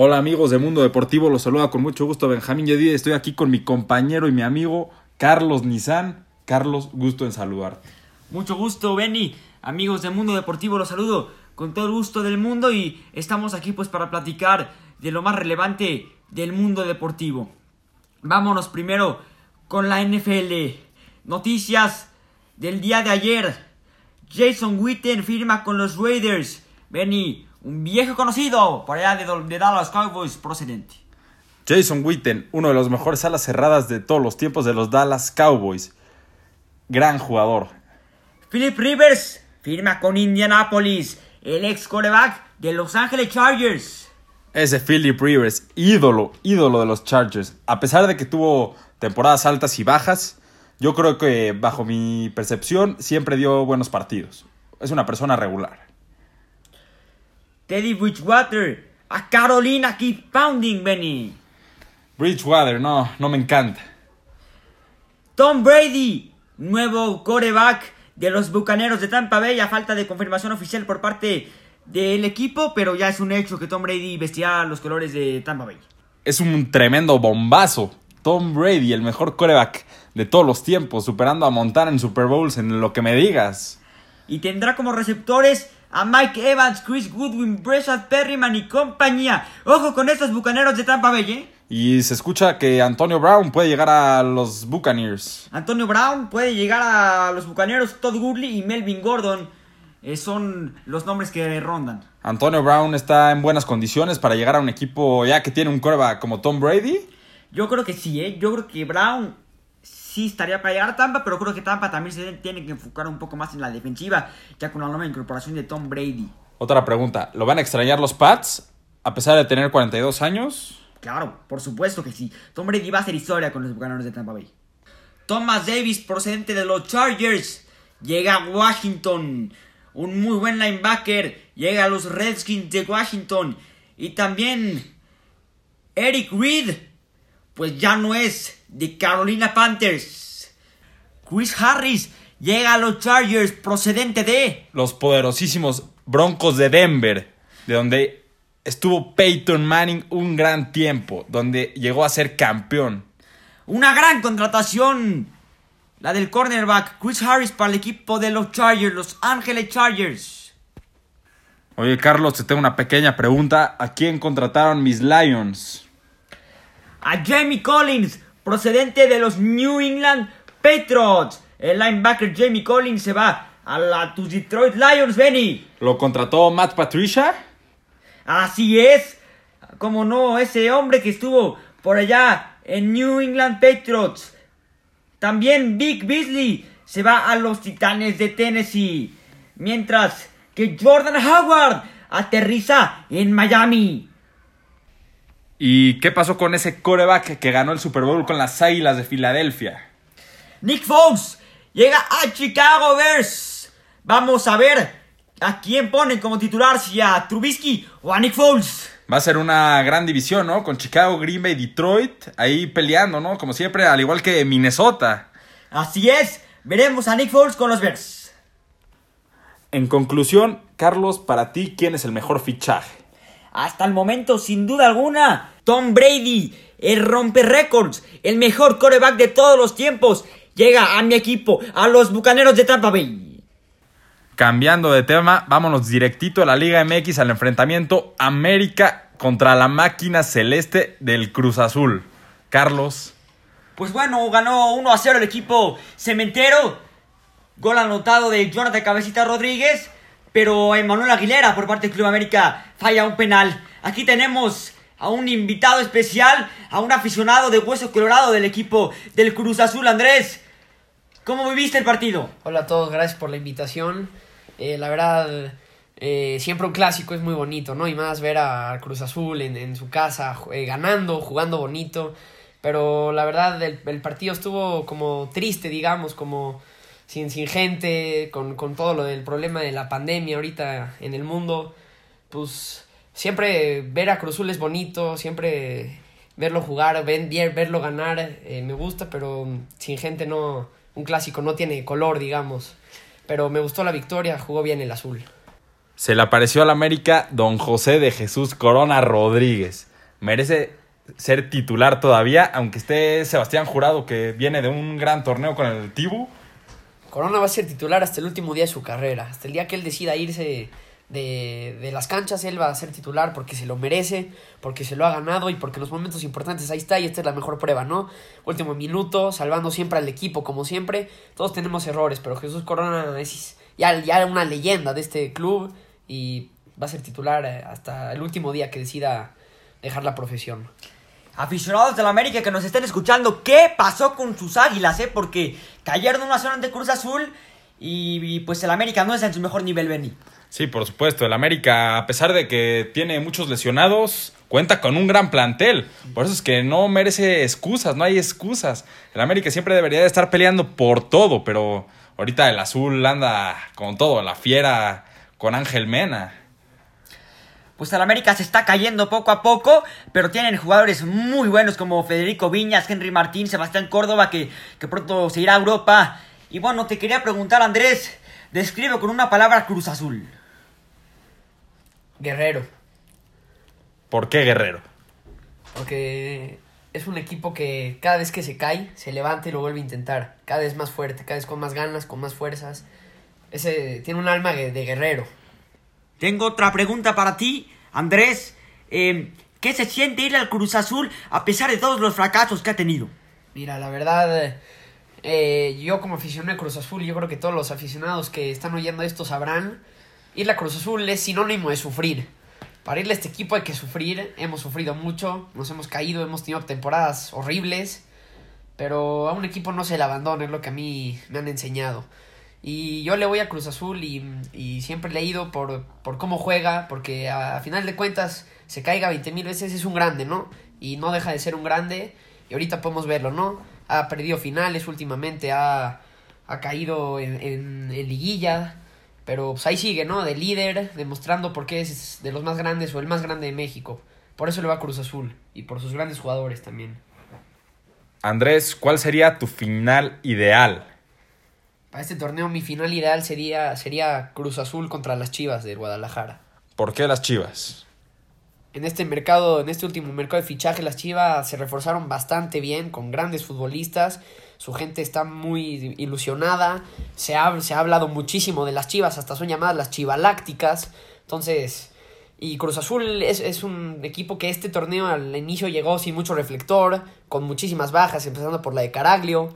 Hola amigos de Mundo Deportivo, los saluda con mucho gusto Benjamín Yedid. Estoy aquí con mi compañero y mi amigo Carlos Nizán. Carlos, gusto en saludarte. Mucho gusto, Benny. Amigos de Mundo Deportivo, los saludo con todo el gusto del mundo y estamos aquí pues para platicar de lo más relevante del mundo deportivo. Vámonos primero con la NFL. Noticias del día de ayer. Jason Witten firma con los Raiders. Benny, un viejo conocido por allá de, de Dallas Cowboys procedente. Jason Witten, uno de los mejores alas cerradas de todos los tiempos de los Dallas Cowboys. Gran jugador. Philip Rivers firma con Indianapolis, el ex coreback de Los Angeles Chargers. Ese Philip Rivers, ídolo, ídolo de los Chargers. A pesar de que tuvo temporadas altas y bajas, yo creo que bajo mi percepción siempre dio buenos partidos. Es una persona regular. Teddy Bridgewater, a Carolina Keep Pounding, Benny. Bridgewater, no, no me encanta. Tom Brady, nuevo coreback de los Bucaneros de Tampa Bay, a falta de confirmación oficial por parte del equipo, pero ya es un hecho que Tom Brady vestirá los colores de Tampa Bay. Es un tremendo bombazo. Tom Brady, el mejor coreback de todos los tiempos, superando a Montana en Super Bowls, en lo que me digas. Y tendrá como receptores a Mike Evans, Chris Goodwin, Breshad Perryman y compañía. Ojo con estos bucaneros de Tampa Bay, ¿eh? Y se escucha que Antonio Brown puede llegar a los Buccaneers. Antonio Brown puede llegar a los bucaneros. Todd Gurley y Melvin Gordon eh, son los nombres que rondan. Antonio Brown está en buenas condiciones para llegar a un equipo ya que tiene un coreback como Tom Brady. Yo creo que sí, ¿eh? Yo creo que Brown sí estaría para llegar a Tampa, pero creo que Tampa también se tiene que enfocar un poco más en la defensiva, ya con la nueva incorporación de Tom Brady. Otra pregunta, ¿lo van a extrañar los Pats a pesar de tener 42 años? Claro, por supuesto que sí. Tom Brady va a hacer historia con los Bucaneros de Tampa Bay. Thomas Davis, procedente de los Chargers, llega a Washington. Un muy buen linebacker, llega a los Redskins de Washington. Y también Eric Reed, pues ya no es de Carolina Panthers. Chris Harris llega a los Chargers procedente de los poderosísimos Broncos de Denver, de donde estuvo Peyton Manning un gran tiempo, donde llegó a ser campeón. Una gran contratación, la del cornerback Chris Harris para el equipo de los Chargers, los Ángeles Chargers. Oye Carlos, te tengo una pequeña pregunta. ¿A quién contrataron mis Lions? A Jamie Collins, procedente de los New England Patriots. El linebacker Jamie Collins se va a la tus Detroit Lions, Benny. ¿Lo contrató Matt Patricia? Así es. Como no, ese hombre que estuvo por allá en New England Patriots. También Big Beasley se va a los Titanes de Tennessee. Mientras que Jordan Howard aterriza en Miami. ¿Y qué pasó con ese coreback que ganó el Super Bowl con las Águilas de Filadelfia? Nick Foles llega a Chicago Bears. Vamos a ver a quién ponen como titular, si a Trubisky o a Nick Foles. Va a ser una gran división, ¿no? Con Chicago, Green Bay, Detroit, ahí peleando, ¿no? Como siempre, al igual que Minnesota. Así es, veremos a Nick Foles con los Bears. En conclusión, Carlos, para ti, ¿quién es el mejor fichaje? Hasta el momento, sin duda alguna, Tom Brady, el rompe récords, el mejor coreback de todos los tiempos, llega a mi equipo, a los Bucaneros de Tampa Bay. Cambiando de tema, vámonos directito a la Liga MX al enfrentamiento América contra la máquina celeste del Cruz Azul. Carlos. Pues bueno, ganó 1 a 0 el equipo cementero. Gol anotado de Jonathan Cabecita Rodríguez. Pero Emanuel Aguilera por parte del Club América falla un penal. Aquí tenemos a un invitado especial, a un aficionado de hueso colorado del equipo del Cruz Azul, Andrés. ¿Cómo viviste el partido? Hola a todos, gracias por la invitación. Eh, la verdad, eh, siempre un clásico es muy bonito, ¿no? Y más ver a Cruz Azul en, en su casa eh, ganando, jugando bonito. Pero la verdad, el, el, partido estuvo como triste, digamos, como sin, sin gente, con, con todo lo del problema de la pandemia ahorita en el mundo. Pues siempre ver a Cruz Azul es bonito, siempre verlo jugar, ver, verlo ganar, eh, me gusta, pero sin gente no, un clásico no tiene color, digamos. Pero me gustó la victoria, jugó bien el azul. Se le apareció al América don José de Jesús Corona Rodríguez. Merece ser titular todavía, aunque esté Sebastián Jurado, que viene de un gran torneo con el Tibu. Corona va a ser titular hasta el último día de su carrera. Hasta el día que él decida irse de, de, las canchas, él va a ser titular porque se lo merece, porque se lo ha ganado y porque en los momentos importantes ahí está y esta es la mejor prueba, ¿no? Último minuto, salvando siempre al equipo como siempre. Todos tenemos errores, pero Jesús Corona es ya, ya una leyenda de este club y va a ser titular eh, hasta el último día que decida dejar la profesión. Aficionados del América que nos estén escuchando, ¿qué pasó con sus águilas? Eh? Porque cayeron una zona ante Cruz Azul y, pues el América no es en su mejor nivel, Benny. Sí, por supuesto. El América, a pesar de que tiene muchos lesionados, cuenta con un gran plantel. Por eso es que no merece excusas, no hay excusas. El América siempre debería de estar peleando por todo, pero ahorita el azul anda con todo, la fiera con Ángel Mena. Pues el América se está cayendo poco a poco, pero tienen jugadores muy buenos como Federico Viñas, Henry Martín, Sebastián Córdoba, que, que pronto se irá a Europa. Y bueno, te quería preguntar, Andrés, describe con una palabra Cruz Azul. Guerrero. ¿Por qué Guerrero? Porque es un equipo que cada vez que se cae, se levanta y lo vuelve a intentar. Cada vez más fuerte, cada vez con más ganas, con más fuerzas. Ese tiene un alma de, de guerrero. Tengo otra pregunta para ti, Andrés. Eh, ¿Qué se siente ir al Cruz Azul a pesar de todos los fracasos que ha tenido? Mira, la verdad, eh, yo como aficionado de Cruz Azul, yo creo que todos los aficionados que están oyendo esto sabrán, ir a Cruz Azul es sinónimo de sufrir. Para irle a este equipo hay que sufrir, hemos sufrido mucho, nos hemos caído, hemos tenido temporadas horribles, pero a un equipo no se le abandona, es lo que a mí me han enseñado. Y yo le voy a Cruz Azul y, y siempre le he ido por, por cómo juega, porque a, final de cuentas se caiga 20 mil veces, es un grande, ¿no? Y no deja de ser un grande, y ahorita podemos verlo, ¿no? Ha perdido finales últimamente, ha, ha caído en, en, en liguilla, pero pues ahí sigue, ¿no? De líder, demostrando por qué es de los más grandes o el más grande de México. Por eso le va a Cruz Azul y por sus grandes jugadores también. Andrés, ¿cuál sería tu final ideal? Para este torneo mi final ideal sería, sería Cruz Azul contra las Chivas de Guadalajara. ¿Por qué las Chivas? En este mercado, en este último mercado de fichaje, las Chivas se reforzaron bastante bien con grandes futbolistas. Su gente está muy ilusionada. Se ha, se ha hablado muchísimo de las Chivas, hasta son llamadas las Chivalácticas. Entonces, y Cruz Azul es, es, un equipo que este torneo al inicio llegó sin mucho reflector, con muchísimas bajas, empezando por la de Caraglio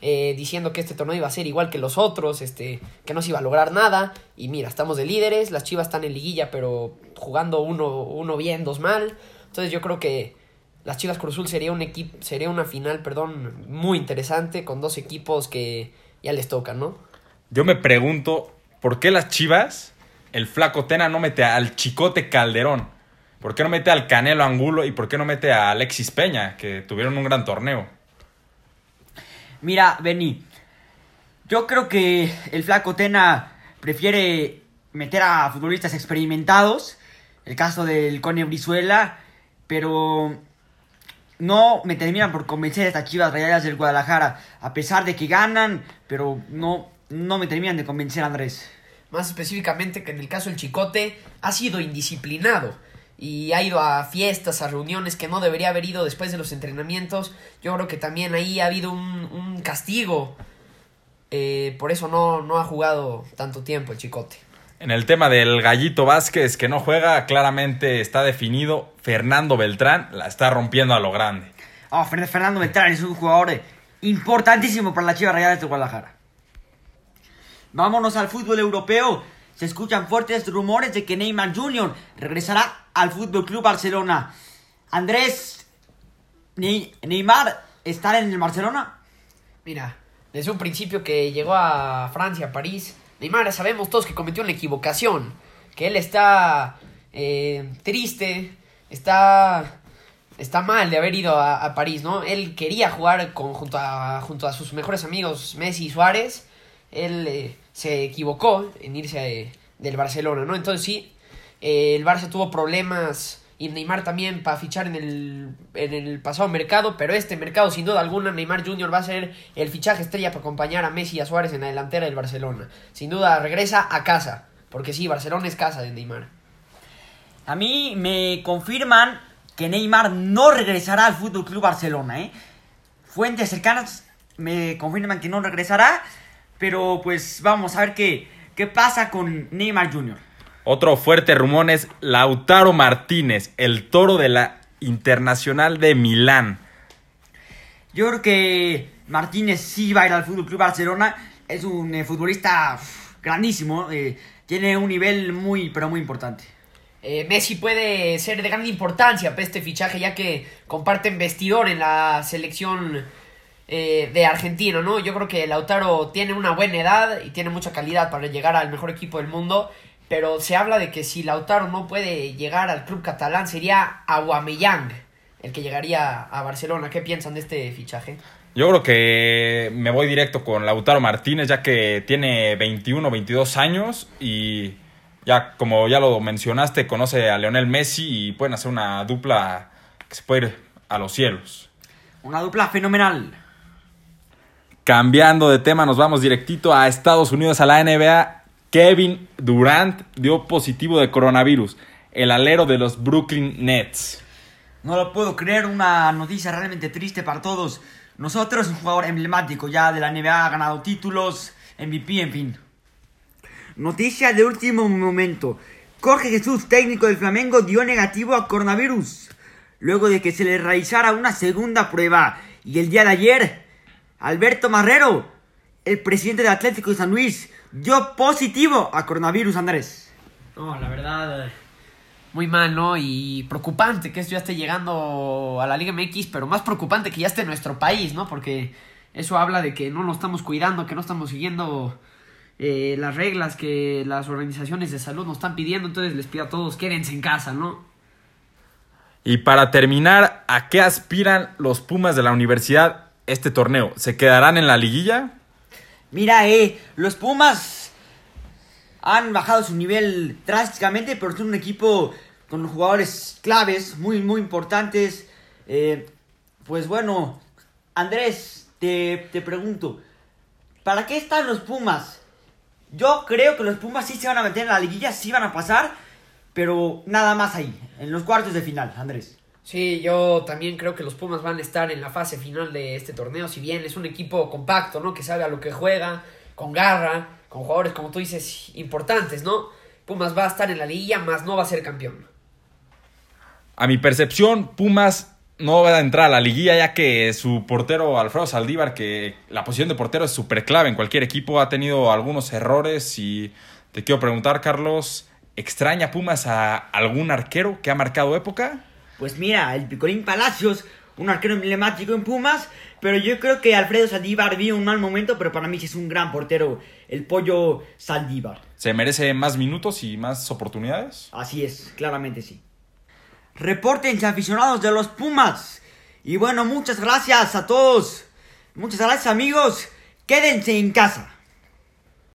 eh, diciendo que este torneo iba a ser igual que los otros, este, que no se iba a lograr nada. Y mira, estamos de líderes, las Chivas están en liguilla, pero jugando uno, uno bien, dos mal. Entonces yo creo que las Chivas Cruzul sería un equipo, sería una final, perdón, muy interesante con dos equipos que ya les tocan, ¿no? Yo me pregunto, ¿por qué las Chivas, el flaco Tena no mete al Chicote Calderón? ¿Por qué no mete al Canelo Angulo y por qué no mete a Alexis Peña, que tuvieron un gran torneo? Mira, Benny, yo creo que el flaco Tena prefiere meter a futbolistas experimentados, el caso del Cone Brizuela, pero no me terminan por convencer a estas chivas rayadas del Guadalajara, a pesar de que ganan, pero no, no me terminan de convencer, Andrés. Más específicamente que en el caso del Chicote, ha sido indisciplinado y ha ido a fiestas, a reuniones que no debería haber ido después de los entrenamientos. Yo creo que también ahí ha habido un, un castigo. Eh, por eso no, no ha jugado tanto tiempo el Chicote. En el tema del Gallito Vázquez que no juega, claramente está definido. Fernando Beltrán la está rompiendo a lo grande. Oh, Fernando Beltrán es un jugador importantísimo para la Chivas Rayadas de Guadalajara. Vámonos al fútbol europeo. Se escuchan fuertes rumores de que Neymar Jr. regresará al Fútbol Club Barcelona. Andrés, ne Neymar estará en el Barcelona. Mira, desde un principio que llegó a Francia, a París, Neymar sabemos todos que cometió una equivocación, que él está eh, triste, está está mal de haber ido a, París, ¿no? Él quería jugar con, junto, a, junto a sus mejores amigos Messi y Suárez. Él eh, se equivocó en irse a, del Barcelona, ¿no? Entonces sí, eh, el Barça tuvo problemas y Neymar también para fichar en el, en el pasado mercado, pero este mercado sin duda alguna Neymar Jr. va a ser el fichaje estrella para acompañar a Messi y a Suárez en la delantera del Barcelona. Sin duda regresa a casa, Porque sí, Barcelona es casa de Neymar. A mí me confirman que Neymar no regresará al Fútbol Club Barcelona, ¿eh? Fuentes cercanas me confirman que no regresará, pero pues vamos a ver qué, qué pasa con Neymar Jr. Otro fuerte rumor es Lautaro Martínez, el toro de la Internacional de Milán. Yo creo que Martínez sí va a ir al Fútbol Club Barcelona. Es un eh, futbolista grandísimo. eh, tiene un nivel muy, pero muy importante. Eh, Messi puede ser de gran importancia para este fichaje, ya que comparten vestidor en la selección eh, de Argentina, ¿no? Yo creo que Lautaro tiene una buena edad y tiene mucha calidad para llegar al mejor equipo del mundo. Pero se habla de que si Lautaro no puede llegar al club catalán, sería Aguameyang el que llegaría a Barcelona. ¿Qué piensan de este fichaje? Yo creo que me voy directo con Lautaro Martínez, ya que tiene 21, 22 años y ya, como ya lo mencionaste, conoce a Leonel Messi y pueden hacer una dupla que se puede ir a los cielos. Una dupla fenomenal. Cambiando de tema, nos vamos directito a Estados Unidos, a la NBA. Kevin Durant dio positivo de coronavirus, el alero de los Brooklyn Nets. No lo puedo creer, una noticia realmente triste para todos. Nosotros, un jugador emblemático ya de la NBA, ha ganado títulos, MVP, en fin. Noticia de último momento. Jorge Jesús, técnico del Flamengo, dio negativo a coronavirus. Luego de que se le realizara una segunda prueba. Y el día de ayer, Alberto Marrero, el presidente del Atlético de San Luis, dio positivo a coronavirus, Andrés. No, la verdad, muy mal, ¿no? Y preocupante que esto ya esté llegando a la Liga MX, pero más preocupante que ya esté en nuestro país, ¿no? Porque eso habla de que no nos estamos cuidando, que no estamos siguiendo eh, las reglas que las organizaciones de salud nos están pidiendo. Entonces les pido a todos, quédense en casa, ¿no? Y para terminar, ¿a qué aspiran los Pumas de la universidad este torneo? ¿Se quedarán en la liguilla? Mira, eh, los Pumas han bajado su nivel drásticamente, pero son un equipo con jugadores claves, muy, muy importantes. Eh, pues bueno, Andrés, te, te pregunto, ¿para qué están los Pumas? Yo creo que los Pumas sí se van a meter en la liguilla, sí van a pasar, pero nada más ahí, en los cuartos de final, Andrés. Sí, yo también creo que los Pumas van a estar en la fase final de este torneo, si bien es un equipo compacto, ¿no? Que sabe a lo que juega, con garra, con jugadores, como tú dices, importantes, ¿no? Pumas va a estar en la liguilla, más no va a ser campeón. A mi percepción, Pumas no va a entrar a la liguilla ya que su portero Alfredo Saldívar, que la posición de portero es súper clave en cualquier equipo, ha tenido algunos errores y te quiero preguntar, Carlos, ¿extraña Pumas a algún arquero que ha marcado época? Pues mira, el Picolín Palacios, un arquero emblemático en Pumas, pero yo creo que Alfredo Saldívar vive un mal momento, pero para mí sí es un gran portero, el pollo Saldívar. ¿Se merece más minutos y más oportunidades? Así es, claramente sí. Repórtense aficionados de los Pumas. Y bueno, muchas gracias a todos. Muchas gracias amigos. Quédense en casa.